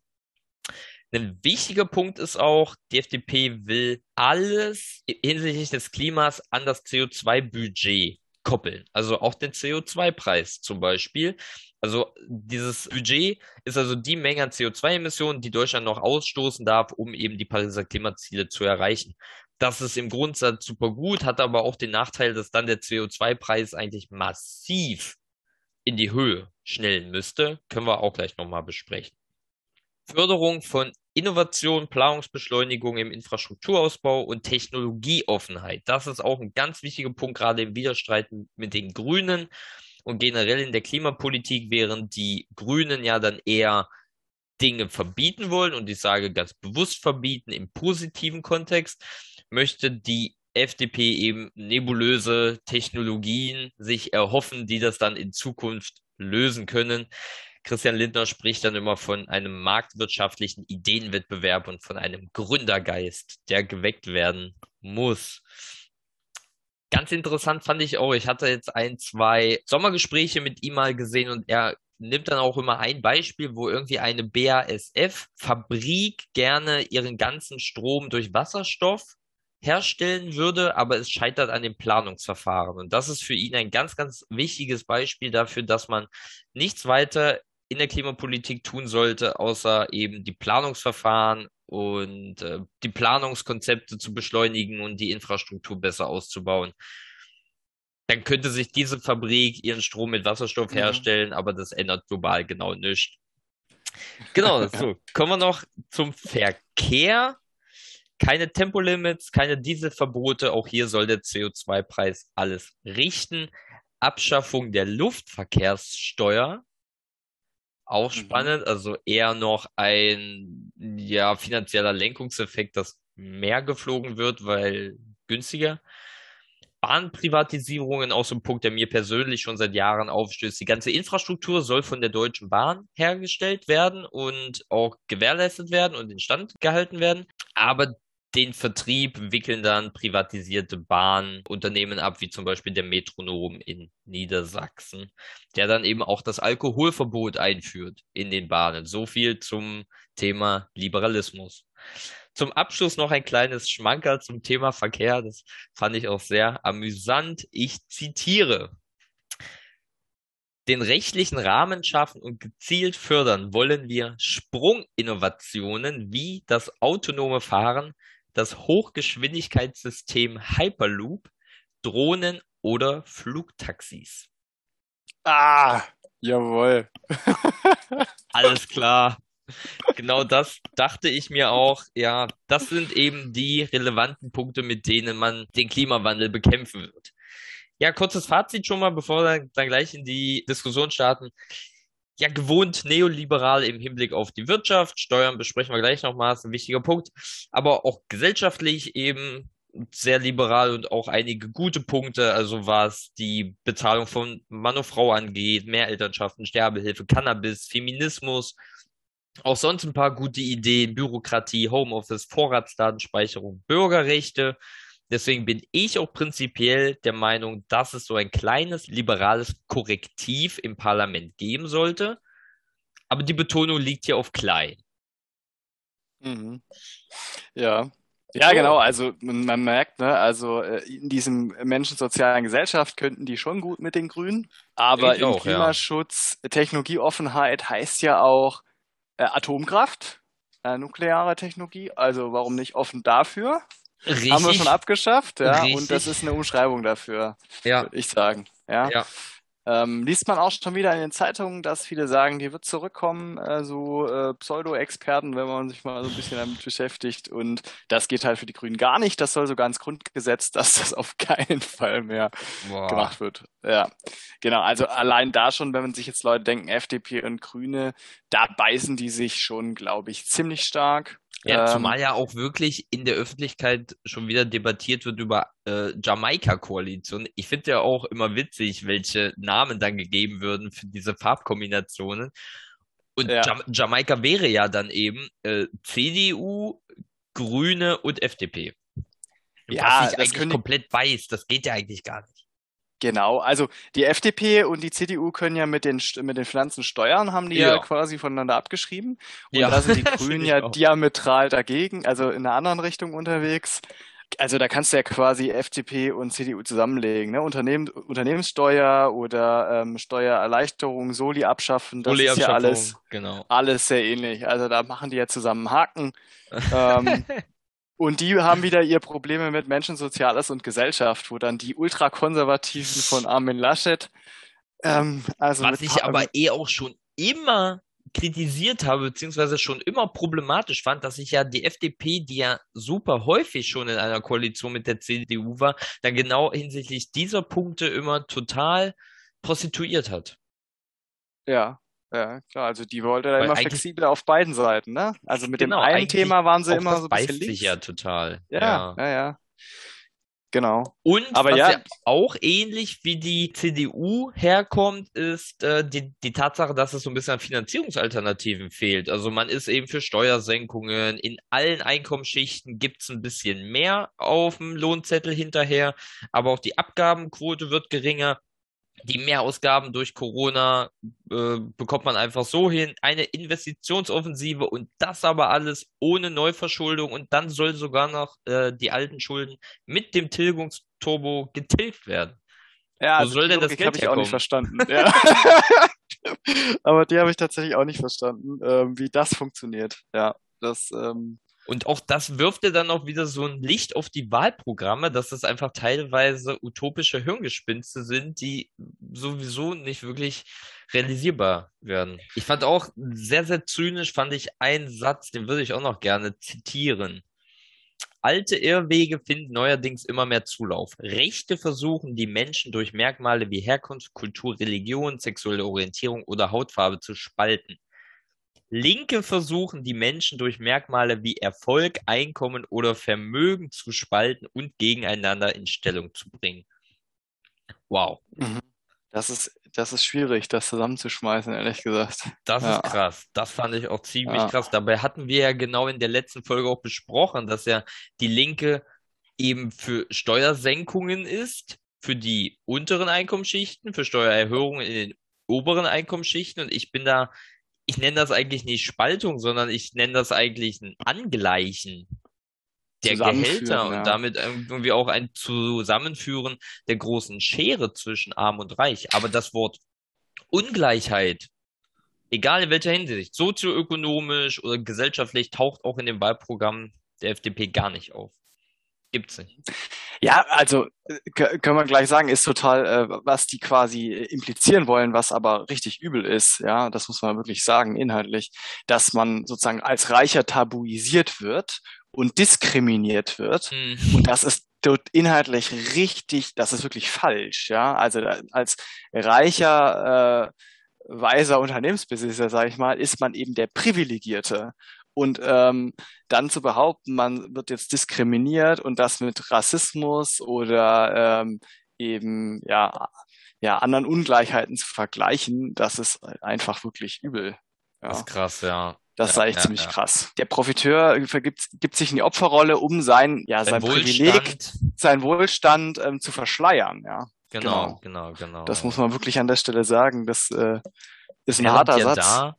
S1: Ein wichtiger Punkt ist auch, die FDP will alles hinsichtlich des Klimas an das CO2-Budget koppeln. Also auch den CO2-Preis zum Beispiel. Also dieses Budget ist also die Menge an CO2-Emissionen, die Deutschland noch ausstoßen darf, um eben die Pariser Klimaziele zu erreichen. Das ist im Grundsatz super gut, hat aber auch den Nachteil, dass dann der CO2-Preis eigentlich massiv in die Höhe schnellen müsste. Können wir auch gleich nochmal besprechen. Förderung von Innovation, Planungsbeschleunigung im Infrastrukturausbau und Technologieoffenheit. Das ist auch ein ganz wichtiger Punkt, gerade im Widerstreit mit den Grünen und generell in der Klimapolitik, während die Grünen ja dann eher Dinge verbieten wollen und ich sage ganz bewusst verbieten im positiven Kontext, möchte die FDP eben nebulöse Technologien sich erhoffen, die das dann in Zukunft lösen können. Christian Lindner spricht dann immer von einem marktwirtschaftlichen Ideenwettbewerb und von einem Gründergeist, der geweckt werden muss. Ganz interessant fand ich auch, ich hatte jetzt ein, zwei Sommergespräche mit ihm mal gesehen und er nimmt dann auch immer ein Beispiel, wo irgendwie eine BASF-Fabrik gerne ihren ganzen Strom durch Wasserstoff herstellen würde, aber es scheitert an dem Planungsverfahren. Und das ist für ihn ein ganz, ganz wichtiges Beispiel dafür, dass man nichts weiter in der Klimapolitik tun sollte, außer eben die Planungsverfahren und äh, die Planungskonzepte zu beschleunigen und die Infrastruktur besser auszubauen. Dann könnte sich diese Fabrik ihren Strom mit Wasserstoff mhm. herstellen, aber das ändert global genau nichts. Genau, so. Kommen wir noch zum Verkehr. Keine Tempolimits, keine Dieselverbote. Auch hier soll der CO2-Preis alles richten. Abschaffung der Luftverkehrssteuer auch mhm. spannend. Also eher noch ein ja, finanzieller Lenkungseffekt, dass mehr geflogen wird, weil günstiger. Bahnprivatisierungen auch so ein Punkt, der mir persönlich schon seit Jahren aufstößt. Die ganze Infrastruktur soll von der Deutschen Bahn hergestellt werden und auch gewährleistet werden und instand gehalten werden. Aber den Vertrieb wickeln dann privatisierte Bahnunternehmen ab, wie zum Beispiel der Metronom in Niedersachsen, der dann eben auch das Alkoholverbot einführt in den Bahnen. So viel zum Thema Liberalismus. Zum Abschluss noch ein kleines Schmankerl zum Thema Verkehr. Das fand ich auch sehr amüsant. Ich zitiere. Den rechtlichen Rahmen schaffen und gezielt fördern wollen wir Sprunginnovationen wie das autonome Fahren, das Hochgeschwindigkeitssystem Hyperloop, Drohnen oder Flugtaxis.
S2: Ah, jawohl.
S1: Alles klar. Genau das dachte ich mir auch. Ja, das sind eben die relevanten Punkte, mit denen man den Klimawandel bekämpfen wird. Ja, kurzes Fazit schon mal, bevor wir dann gleich in die Diskussion starten ja gewohnt neoliberal im Hinblick auf die Wirtschaft. Steuern besprechen wir gleich nochmal, ist ein wichtiger Punkt. Aber auch gesellschaftlich eben sehr liberal und auch einige gute Punkte, also was die Bezahlung von Mann und Frau angeht, Mehrelternschaften, Sterbehilfe, Cannabis, Feminismus, auch sonst ein paar gute Ideen, Bürokratie, Homeoffice, Vorratsdatenspeicherung, Bürgerrechte, Deswegen bin ich auch prinzipiell der Meinung, dass es so ein kleines liberales Korrektiv im Parlament geben sollte. aber die Betonung liegt hier auf klein.
S2: Mhm. Ja. Ja, genau. Also man merkt, ne, also äh, in diesem menschensozialen Gesellschaft könnten die schon gut mit den Grünen, aber ich im auch, Klimaschutz, ja. Technologieoffenheit heißt ja auch äh, Atomkraft, äh, nukleare Technologie. Also warum nicht offen dafür? Richtig. Haben wir schon abgeschafft, ja. Richtig. Und das ist eine Umschreibung dafür, ja. würde ich sagen. Ja. ja. Ähm, liest man auch schon wieder in den Zeitungen, dass viele sagen, die wird zurückkommen, äh, so äh, Pseudo-Experten, wenn man sich mal so ein bisschen damit beschäftigt. Und das geht halt für die Grünen gar nicht. Das soll sogar ins Grundgesetz, dass das auf keinen Fall mehr Boah. gemacht wird. Ja, genau. Also allein da schon, wenn man sich jetzt Leute denken, FDP und Grüne, da beißen die sich schon, glaube ich, ziemlich stark.
S1: Ja, ähm, zumal ja auch wirklich in der Öffentlichkeit schon wieder debattiert wird über äh, Jamaika-Koalition. Ich finde ja auch immer witzig, welche Namen dann gegeben würden für diese Farbkombinationen. Und ja. Jam Jamaika wäre ja dann eben äh, CDU, Grüne und FDP. Ja, was sich eigentlich komplett beißt, das geht ja eigentlich gar nicht.
S2: Genau, also die FDP und die CDU können ja mit den, mit den Pflanzen steuern, haben die ja, ja quasi voneinander abgeschrieben. Und ja. da sind die Grünen ja diametral dagegen, also in einer anderen Richtung unterwegs. Also da kannst du ja quasi FDP und CDU zusammenlegen, ne? Unternehmen, Unternehmenssteuer oder ähm, Steuererleichterung, Soli abschaffen, das Soli ist ja alles, genau. alles sehr ähnlich. Also da machen die ja zusammen Haken. ähm, Und die haben wieder ihr Probleme mit Menschen, Soziales und Gesellschaft, wo dann die Ultrakonservativen von Armin Laschet. Ähm, also
S1: Was ich aber eh auch schon immer kritisiert habe, beziehungsweise schon immer problematisch fand, dass sich ja die FDP, die ja super häufig schon in einer Koalition mit der CDU war, dann genau hinsichtlich dieser Punkte immer total prostituiert hat.
S2: Ja, ja, klar, also die wollte da immer flexibel auf beiden Seiten, ne? Also mit genau, dem einen Thema waren sie immer so ein bisschen links.
S1: sich ja total.
S2: Ja, ja, ja. ja. Genau.
S1: Und Aber was ja. ja. auch ähnlich wie die CDU herkommt, ist äh, die, die Tatsache, dass es so ein bisschen an Finanzierungsalternativen fehlt. Also man ist eben für Steuersenkungen. In allen Einkommensschichten gibt's ein bisschen mehr auf dem Lohnzettel hinterher, aber auch die Abgabenquote wird geringer die Mehrausgaben durch Corona äh, bekommt man einfach so hin. Eine Investitionsoffensive und das aber alles ohne Neuverschuldung und dann soll sogar noch äh, die alten Schulden mit dem Tilgungsturbo getilgt werden.
S2: Ja, Wo also soll denn das Geld habe ich auch nicht verstanden. Ja. aber die habe ich tatsächlich auch nicht verstanden, ähm, wie das funktioniert. Ja, das ähm,
S1: und auch das wirft ja dann auch wieder so ein Licht auf die Wahlprogramme, dass das einfach teilweise utopische Hirngespinste sind, die sowieso nicht wirklich realisierbar werden. Ich fand auch sehr, sehr zynisch, fand ich einen Satz, den würde ich auch noch gerne zitieren. Alte Irrwege finden neuerdings immer mehr Zulauf. Rechte versuchen, die Menschen durch Merkmale wie Herkunft, Kultur, Religion, sexuelle Orientierung oder Hautfarbe zu spalten. Linke versuchen, die Menschen durch Merkmale wie Erfolg, Einkommen oder Vermögen zu spalten und gegeneinander in Stellung zu bringen. Wow.
S2: Mhm. Das ist, das ist schwierig, das zusammenzuschmeißen, ehrlich gesagt.
S1: Das ja. ist krass. Das fand ich auch ziemlich ja. krass. Dabei hatten wir ja genau in der letzten Folge auch besprochen, dass ja die Linke eben für Steuersenkungen ist, für die unteren Einkommensschichten, für Steuererhöhungen in den oberen Einkommensschichten. Und ich bin da ich nenne das eigentlich nicht Spaltung, sondern ich nenne das eigentlich ein Angleichen der Gehälter ja. und damit irgendwie auch ein Zusammenführen der großen Schere zwischen Arm und Reich. Aber das Wort Ungleichheit, egal in welcher Hinsicht, sozioökonomisch oder gesellschaftlich, taucht auch in dem Wahlprogramm der FDP gar nicht auf. Gibt's nicht.
S2: Ja, also können wir gleich sagen, ist total, äh, was die quasi implizieren wollen, was aber richtig übel ist. Ja, das muss man wirklich sagen, inhaltlich, dass man sozusagen als Reicher tabuisiert wird und diskriminiert wird. Mhm. Und das ist dort inhaltlich richtig, das ist wirklich falsch. Ja, also als reicher äh, weiser Unternehmensbesitzer, sage ich mal, ist man eben der Privilegierte. Und ähm, dann zu behaupten, man wird jetzt diskriminiert und das mit Rassismus oder ähm, eben ja, ja anderen Ungleichheiten zu vergleichen, das ist einfach wirklich übel.
S1: Ja. Das ist krass, ja.
S2: Das sei ja, ja, ziemlich ja. krass. Der Profiteur vergibt, gibt sich in die Opferrolle, um sein, ja, sein, sein Privileg, sein Wohlstand ähm, zu verschleiern, ja.
S1: Genau, genau, genau, genau.
S2: Das muss man wirklich an der Stelle sagen. Das äh, ist ein harter Satz. Da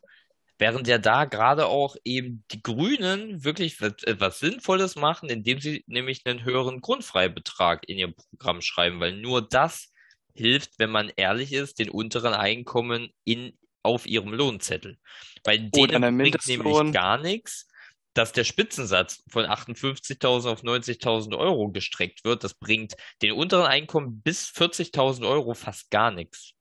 S1: Während ja da gerade auch eben die Grünen wirklich etwas Sinnvolles machen, indem sie nämlich einen höheren Grundfreibetrag in ihr Programm schreiben, weil nur das hilft, wenn man ehrlich ist, den unteren Einkommen in, auf ihrem Lohnzettel. Bei denen bringt nämlich gar nichts, dass der Spitzensatz von 58.000 auf 90.000 Euro gestreckt wird. Das bringt den unteren Einkommen bis 40.000 Euro fast gar nichts.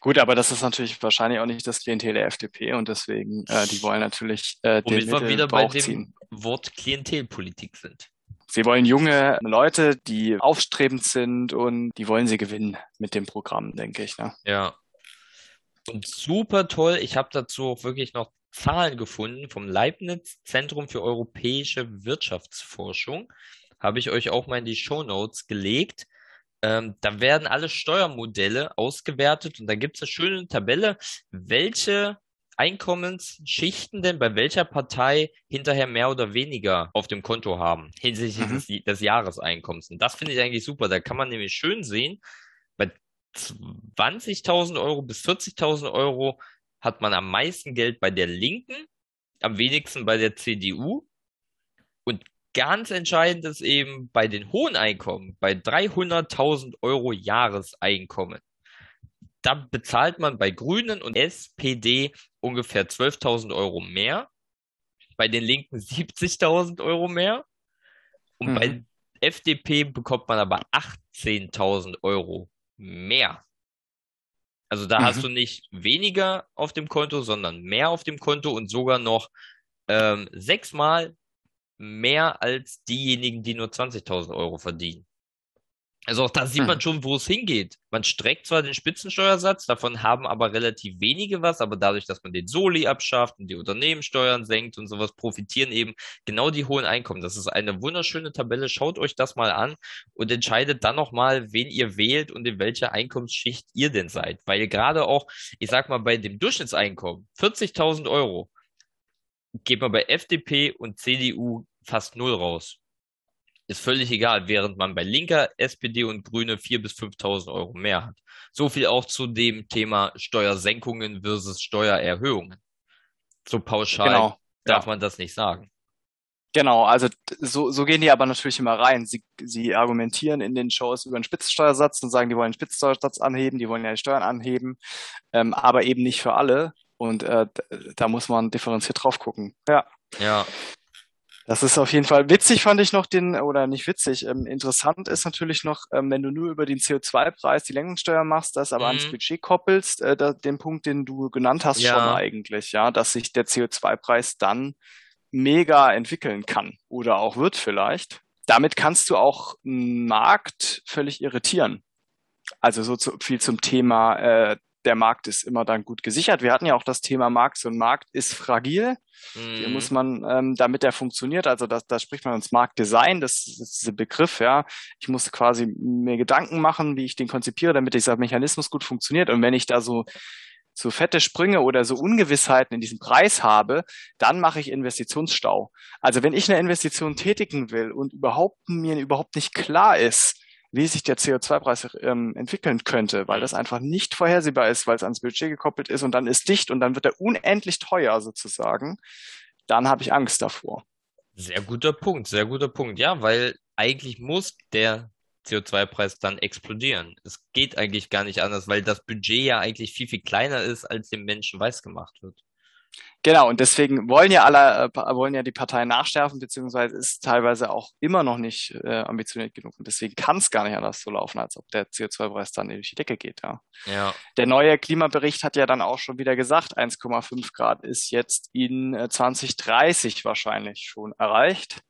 S2: Gut, aber das ist natürlich wahrscheinlich auch nicht das Klientel der FDP und deswegen, äh, die wollen natürlich äh, den
S1: Womit wir wieder bei dem ziehen. Wort Klientelpolitik sind.
S2: Sie wollen junge Leute, die aufstrebend sind und die wollen sie gewinnen mit dem Programm, denke ich. Ne?
S1: Ja. Und super toll. Ich habe dazu auch wirklich noch Zahlen gefunden vom Leibniz Zentrum für europäische Wirtschaftsforschung. Habe ich euch auch mal in die Show Notes gelegt. Ähm, da werden alle Steuermodelle ausgewertet und da gibt es eine schöne Tabelle, welche Einkommensschichten denn bei welcher Partei hinterher mehr oder weniger auf dem Konto haben hinsichtlich mhm. des, des Jahreseinkommens. Und das finde ich eigentlich super. Da kann man nämlich schön sehen, bei 20.000 Euro bis 40.000 Euro hat man am meisten Geld bei der Linken, am wenigsten bei der CDU. Und ganz entscheidend ist eben bei den hohen Einkommen, bei 300.000 Euro Jahreseinkommen da bezahlt man bei Grünen und SPD ungefähr 12.000 Euro mehr, bei den Linken 70.000 Euro mehr und mhm. bei FDP bekommt man aber 18.000 Euro mehr. Also da mhm. hast du nicht weniger auf dem Konto, sondern mehr auf dem Konto und sogar noch ähm, sechsmal mehr als diejenigen, die nur 20.000 Euro verdienen. Also auch da sieht hm. man schon, wo es hingeht. Man streckt zwar den Spitzensteuersatz, davon haben aber relativ wenige was, aber dadurch, dass man den Soli abschafft und die Unternehmenssteuern senkt und sowas, profitieren eben genau die hohen Einkommen. Das ist eine wunderschöne Tabelle. Schaut euch das mal an und entscheidet dann nochmal, wen ihr wählt und in welcher Einkommensschicht ihr denn seid. Weil gerade auch, ich sag mal, bei dem Durchschnittseinkommen, 40.000 Euro, geht man bei FDP und CDU fast null raus ist völlig egal, während man bei linker SPD und Grüne 4.000 bis 5.000 Euro mehr hat. So viel auch zu dem Thema Steuersenkungen versus Steuererhöhungen. So pauschal genau. darf ja. man das nicht sagen.
S2: Genau, also so, so gehen die aber natürlich immer rein. Sie, sie argumentieren in den Shows über einen Spitzensteuersatz und sagen, die wollen den Spitzensteuersatz anheben, die wollen ja die Steuern anheben, ähm, aber eben nicht für alle. Und äh, da muss man differenziert drauf gucken. Ja.
S1: Ja.
S2: Das ist auf jeden Fall witzig, fand ich noch den, oder nicht witzig, ähm, interessant ist natürlich noch, ähm, wenn du nur über den CO2-Preis die Lenkungssteuer machst, das aber mhm. ans Budget koppelst, äh, da, den Punkt, den du genannt hast, ja. schon eigentlich, ja, dass sich der CO2-Preis dann mega entwickeln kann oder auch wird vielleicht. Damit kannst du auch einen Markt völlig irritieren. Also so zu, viel zum Thema äh, der Markt ist immer dann gut gesichert. Wir hatten ja auch das Thema Markt. So ein Markt ist fragil. Mhm. Hier muss man, ähm, damit er funktioniert, also da, da spricht man ins Marktdesign, das, das ist dieser Begriff, ja. Ich muss quasi mir Gedanken machen, wie ich den konzipiere, damit dieser Mechanismus gut funktioniert. Und wenn ich da so so fette Sprünge oder so Ungewissheiten in diesem Preis habe, dann mache ich Investitionsstau. Also wenn ich eine Investition tätigen will und überhaupt mir überhaupt nicht klar ist, wie sich der CO2-Preis ähm, entwickeln könnte, weil das einfach nicht vorhersehbar ist, weil es ans Budget gekoppelt ist und dann ist dicht und dann wird er unendlich teuer sozusagen, dann habe ich Angst davor.
S1: Sehr guter Punkt, sehr guter Punkt. Ja, weil eigentlich muss der CO2-Preis dann explodieren. Es geht eigentlich gar nicht anders, weil das Budget ja eigentlich viel, viel kleiner ist, als dem Menschen weiß gemacht wird.
S2: Genau, und deswegen wollen ja alle, äh, wollen ja die Parteien nachschärfen, beziehungsweise ist teilweise auch immer noch nicht äh, ambitioniert genug. Und deswegen kann es gar nicht anders so laufen, als ob der CO2-Preis dann durch die Decke geht, ja.
S1: ja.
S2: Der neue Klimabericht hat ja dann auch schon wieder gesagt, 1,5 Grad ist jetzt in äh, 2030 wahrscheinlich schon erreicht.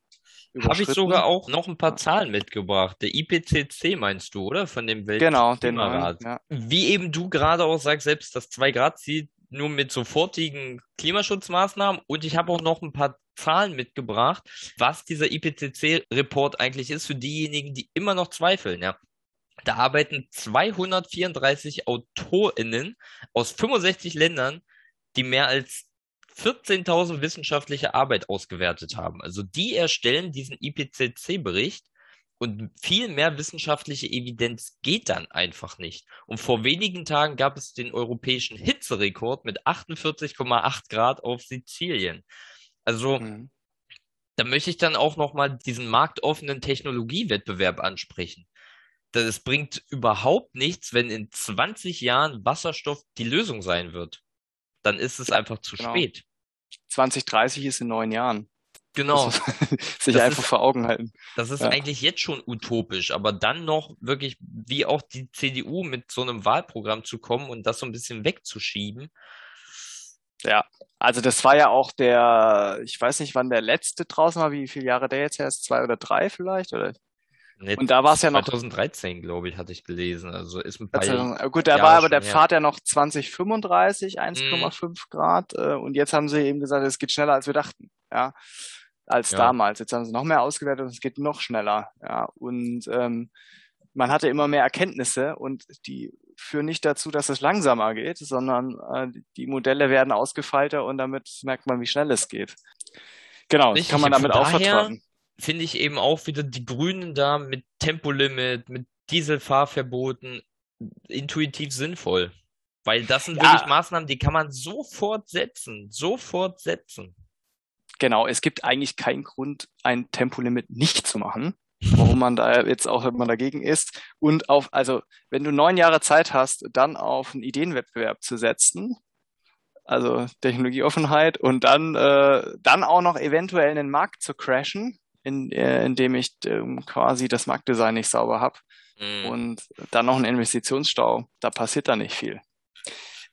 S1: Habe ich sogar auch noch ein paar Zahlen mitgebracht. Der IPCC meinst du, oder? Von dem
S2: Weltklimarat. Genau, den
S1: ja. Wie eben du gerade auch sagst, selbst das 2-Grad-Ziel nur mit sofortigen Klimaschutzmaßnahmen und ich habe auch noch ein paar Zahlen mitgebracht, was dieser IPCC-Report eigentlich ist für diejenigen, die immer noch zweifeln. Ja. Da arbeiten 234 AutorInnen aus 65 Ländern, die mehr als 14.000 wissenschaftliche Arbeit ausgewertet haben. Also die erstellen diesen IPCC-Bericht Und viel mehr wissenschaftliche Evidenz geht dann einfach nicht. Und vor wenigen Tagen gab es den europäischen Hitzerekord mit 48,8 Grad auf Sizilien. Also, mhm. da möchte ich dann auch nochmal diesen marktoffenen Technologiewettbewerb ansprechen. Das bringt überhaupt nichts, wenn in 20 Jahren Wasserstoff die Lösung sein wird. Dann ist es einfach zu genau. spät.
S2: 2030 ist in neun Jahren.
S1: Genau.
S2: sich das einfach ist, vor Augen halten.
S1: Das ist ja. eigentlich jetzt schon utopisch, aber dann noch wirklich wie auch die CDU mit so einem Wahlprogramm zu kommen und das so ein bisschen wegzuschieben.
S2: Ja, also das war ja auch der, ich weiß nicht, wann der letzte draußen war, wie viele Jahre der jetzt her ist, zwei oder drei vielleicht, oder?
S1: Nee, und da war es ja noch. 2013, glaube ich, hatte ich gelesen. Also ist ein paar
S2: also, Gut, da Jahre war aber der. Pfad ja noch 2035, 1,5 mm. Grad. Äh, und jetzt haben sie eben gesagt, es geht schneller, als wir dachten. Ja als ja. damals. Jetzt haben sie noch mehr ausgewertet und es geht noch schneller. Ja, und ähm, man hatte immer mehr Erkenntnisse und die führen nicht dazu, dass es langsamer geht, sondern äh, die Modelle werden ausgefeilter und damit merkt man, wie schnell es geht. Genau, Richtig, kann man damit auch vertrauen.
S1: Finde ich eben auch wieder die Grünen da mit Tempolimit, mit Dieselfahrverboten intuitiv sinnvoll. Weil das sind ja. wirklich Maßnahmen, die kann man sofort setzen. Sofort setzen.
S2: Genau, es gibt eigentlich keinen Grund, ein Tempolimit nicht zu machen, warum man da jetzt auch, wenn man dagegen ist. Und auf, also, wenn du neun Jahre Zeit hast, dann auf einen Ideenwettbewerb zu setzen, also Technologieoffenheit und dann, äh, dann auch noch eventuell in den Markt zu crashen, in, äh, indem ich äh, quasi das Marktdesign nicht sauber habe. Mhm. Und dann noch ein Investitionsstau, da passiert da nicht viel.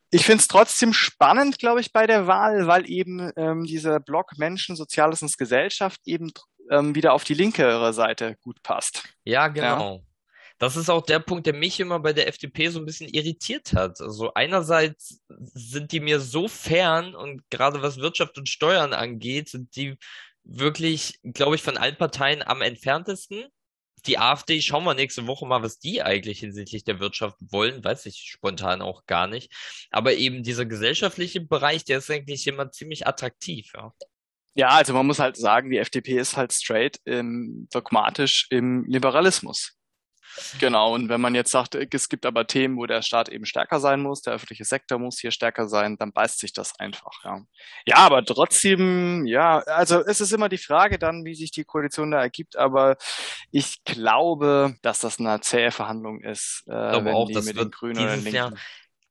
S2: Ich finde es trotzdem spannend, glaube ich, bei der Wahl, weil eben ähm, dieser Block Menschen, Soziales und Gesellschaft eben ähm, wieder auf die linkere Seite gut passt.
S1: Ja, genau. Ja. Das ist auch der Punkt, der mich immer bei der FDP so ein bisschen irritiert hat. Also einerseits sind die mir so fern und gerade was Wirtschaft und Steuern angeht, sind die wirklich, glaube ich, von allen Parteien am entferntesten die AfD, schauen wir nächste Woche mal, was die eigentlich hinsichtlich der Wirtschaft wollen, weiß ich spontan auch gar nicht. Aber eben dieser gesellschaftliche Bereich, der ist eigentlich immer ziemlich attraktiv, ja.
S2: Ja, also man muss halt sagen, die FDP ist halt straight ähm, dogmatisch im Liberalismus. Genau, und wenn man jetzt sagt, es gibt aber Themen, wo der Staat eben stärker sein muss, der öffentliche Sektor muss hier stärker sein, dann beißt sich das einfach, ja. Ja, aber trotzdem, ja, also es ist immer die Frage dann, wie sich die Koalition da ergibt, aber ich glaube, dass das eine zähe Verhandlung ist,
S1: äh, wenn auch, die mit den Grünen oder den Linken. Jahr,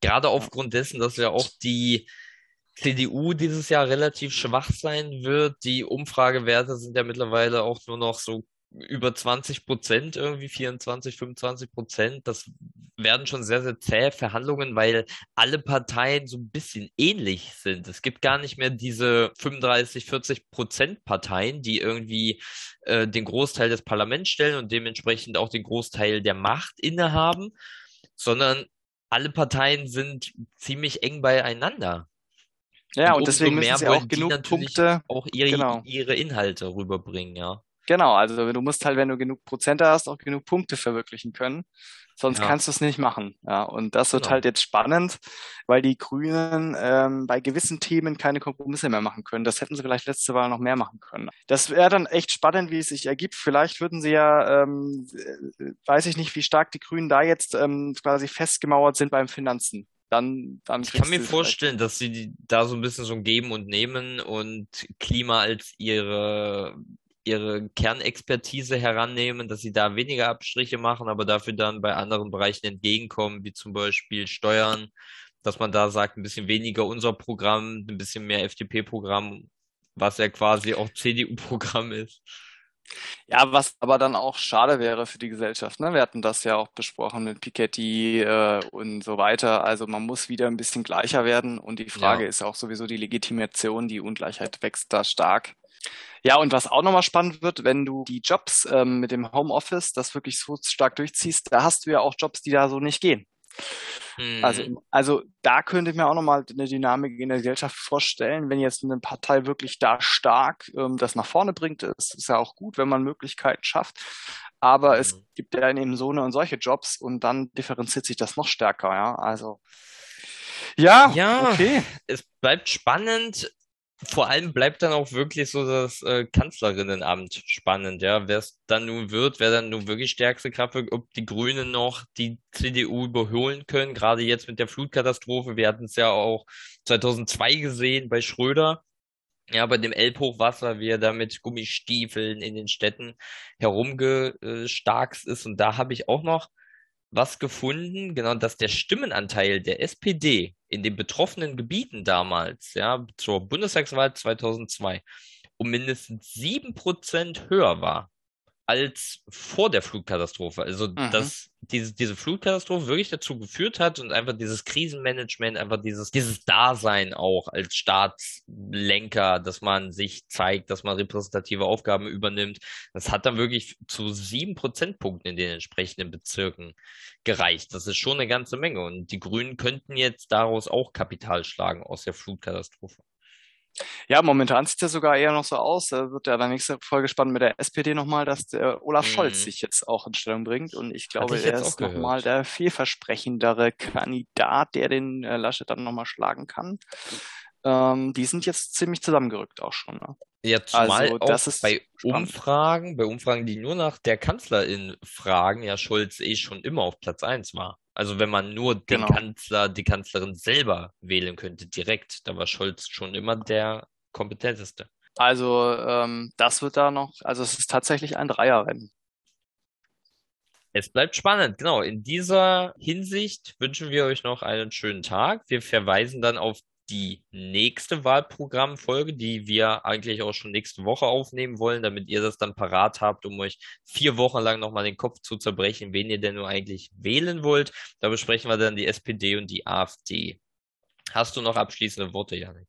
S1: gerade aufgrund dessen, dass ja auch die CDU dieses Jahr relativ schwach sein wird. Die Umfragewerte sind ja mittlerweile auch nur noch so über 20 Prozent, irgendwie 24, 25 Prozent. Das werden schon sehr, sehr zähe Verhandlungen, weil alle Parteien so ein bisschen ähnlich sind. Es gibt gar nicht mehr diese 35, 40 Prozent Parteien, die irgendwie äh, den Großteil des Parlaments stellen und dementsprechend auch den Großteil der Macht innehaben, sondern alle Parteien sind ziemlich eng beieinander.
S2: Ja, und, und deswegen müssen sie auch genug Punkte
S1: auch ihre, genau. ihre Inhalte rüberbringen, ja.
S2: Genau, also du musst halt, wenn du genug Prozente hast, auch genug Punkte verwirklichen können. Sonst ja. kannst du es nicht machen. Ja, und das wird genau. halt jetzt spannend, weil die Grünen ähm, bei gewissen Themen keine Kompromisse mehr machen können. Das hätten sie vielleicht letzte Wahl noch mehr machen können. Das wäre dann echt spannend, wie es sich ergibt. Vielleicht würden sie ja, ähm, äh, weiß ich nicht, wie stark die Grünen da jetzt ähm, quasi festgemauert sind beim Finanzen dann, dann
S1: Ich kann mir vorstellen, dass sie da so ein bisschen so ein Geben und Nehmen und Klima als ihre ihre Kernexpertise herannehmen, dass sie da weniger Abstriche machen, aber dafür dann bei anderen Bereichen entgegenkommen, wie zum Beispiel Steuern, dass man da sagt, ein bisschen weniger unser Programm, ein bisschen mehr FDP-Programm, was ja quasi auch CDU-Programm ist.
S2: Ja, was aber dann auch schade wäre für die Gesellschaft. Ne? Wir hatten das ja auch besprochen mit Piketty äh, und so weiter. Also man muss wieder ein bisschen gleicher werden. Und die Frage ja. ist auch sowieso die Legitimation. Die Ungleichheit wächst da stark. Ja, und was auch nochmal spannend wird, wenn du die Jobs ähm, mit dem Homeoffice das wirklich so stark durchziehst, da hast du ja auch Jobs, die da so nicht gehen. Mhm. Also, also da könnte ich mir auch nochmal eine Dynamik in der Gesellschaft vorstellen, wenn jetzt eine Partei wirklich da stark ähm, das nach vorne bringt, ist, ist ja auch gut, wenn man Möglichkeiten schafft. Aber mhm. es gibt ja eben so eine und solche Jobs und dann differenziert sich das noch stärker, ja. Also
S1: ja, ja, okay. Es bleibt spannend vor allem bleibt dann auch wirklich so das äh, Kanzlerinnenamt spannend, ja. Wer es dann nun wird, wer dann nun wirklich stärkste Kraft wird, ob die Grünen noch die CDU überholen können, gerade jetzt mit der Flutkatastrophe. Wir hatten es ja auch 2002 gesehen bei Schröder. Ja, bei dem Elbhochwasser, wie er da mit Gummistiefeln in den Städten herumgestarkst ist. Und da habe ich auch noch was gefunden, genau, dass der Stimmenanteil der SPD in den betroffenen Gebieten damals, ja, zur Bundestagswahl 2002 um mindestens sieben Prozent höher war als vor der Flutkatastrophe. Also, mhm. dass diese, diese Flutkatastrophe wirklich dazu geführt hat und einfach dieses Krisenmanagement, einfach dieses, dieses Dasein auch als Staatslenker, dass man sich zeigt, dass man repräsentative Aufgaben übernimmt. Das hat dann wirklich zu sieben Prozentpunkten in den entsprechenden Bezirken gereicht. Das ist schon eine ganze Menge. Und die Grünen könnten jetzt daraus auch Kapital schlagen aus der Flutkatastrophe.
S2: Ja, momentan sieht es sogar eher noch so aus. Da wird ja in der nächsten Folge spannend mit der SPD nochmal, dass der Olaf mhm. Scholz sich jetzt auch in Stellung bringt. Und ich glaube, ich er ist nochmal der vielversprechendere Kandidat, der den äh, Laschet dann nochmal schlagen kann. Ähm, die sind jetzt ziemlich zusammengerückt auch schon. Ne?
S1: Ja, zumal also, auch bei spannend. Umfragen, bei Umfragen, die nur nach der Kanzlerin fragen, ja Scholz eh schon immer auf Platz eins war. Also wenn man nur den genau. Kanzler, die Kanzlerin selber wählen könnte, direkt, da war Scholz schon immer der kompetenteste.
S2: Also ähm, das wird da noch, also es ist tatsächlich ein Dreierrennen.
S1: Es bleibt spannend, genau. In dieser Hinsicht wünschen wir euch noch einen schönen Tag. Wir verweisen dann auf die nächste Wahlprogrammfolge, die wir eigentlich auch schon nächste Woche aufnehmen wollen, damit ihr das dann parat habt, um euch vier Wochen lang nochmal den Kopf zu zerbrechen, wen ihr denn nur eigentlich wählen wollt. Da besprechen wir dann die SPD und die AfD. Hast du noch abschließende Worte, Janik?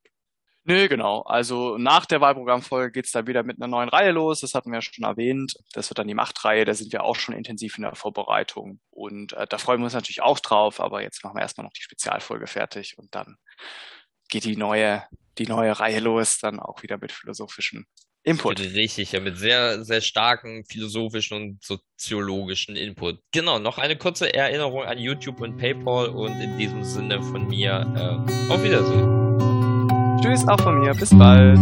S2: Nö, genau. Also nach der Wahlprogrammfolge geht's dann wieder mit einer neuen Reihe los. Das hatten wir ja schon erwähnt. Das wird dann die Machtreihe. Da sind wir auch schon intensiv in der Vorbereitung. Und äh, da freuen wir uns natürlich auch drauf. Aber jetzt machen wir erstmal noch die Spezialfolge fertig und dann geht die neue, die neue Reihe los, dann auch wieder mit philosophischen Input.
S1: Richtig, ja, mit sehr, sehr starken philosophischen und soziologischen Input. Genau, noch eine kurze Erinnerung an YouTube und PayPal und in diesem Sinne von mir äh, auf Wiedersehen.
S2: Tschüss, auch von mir, bis bald.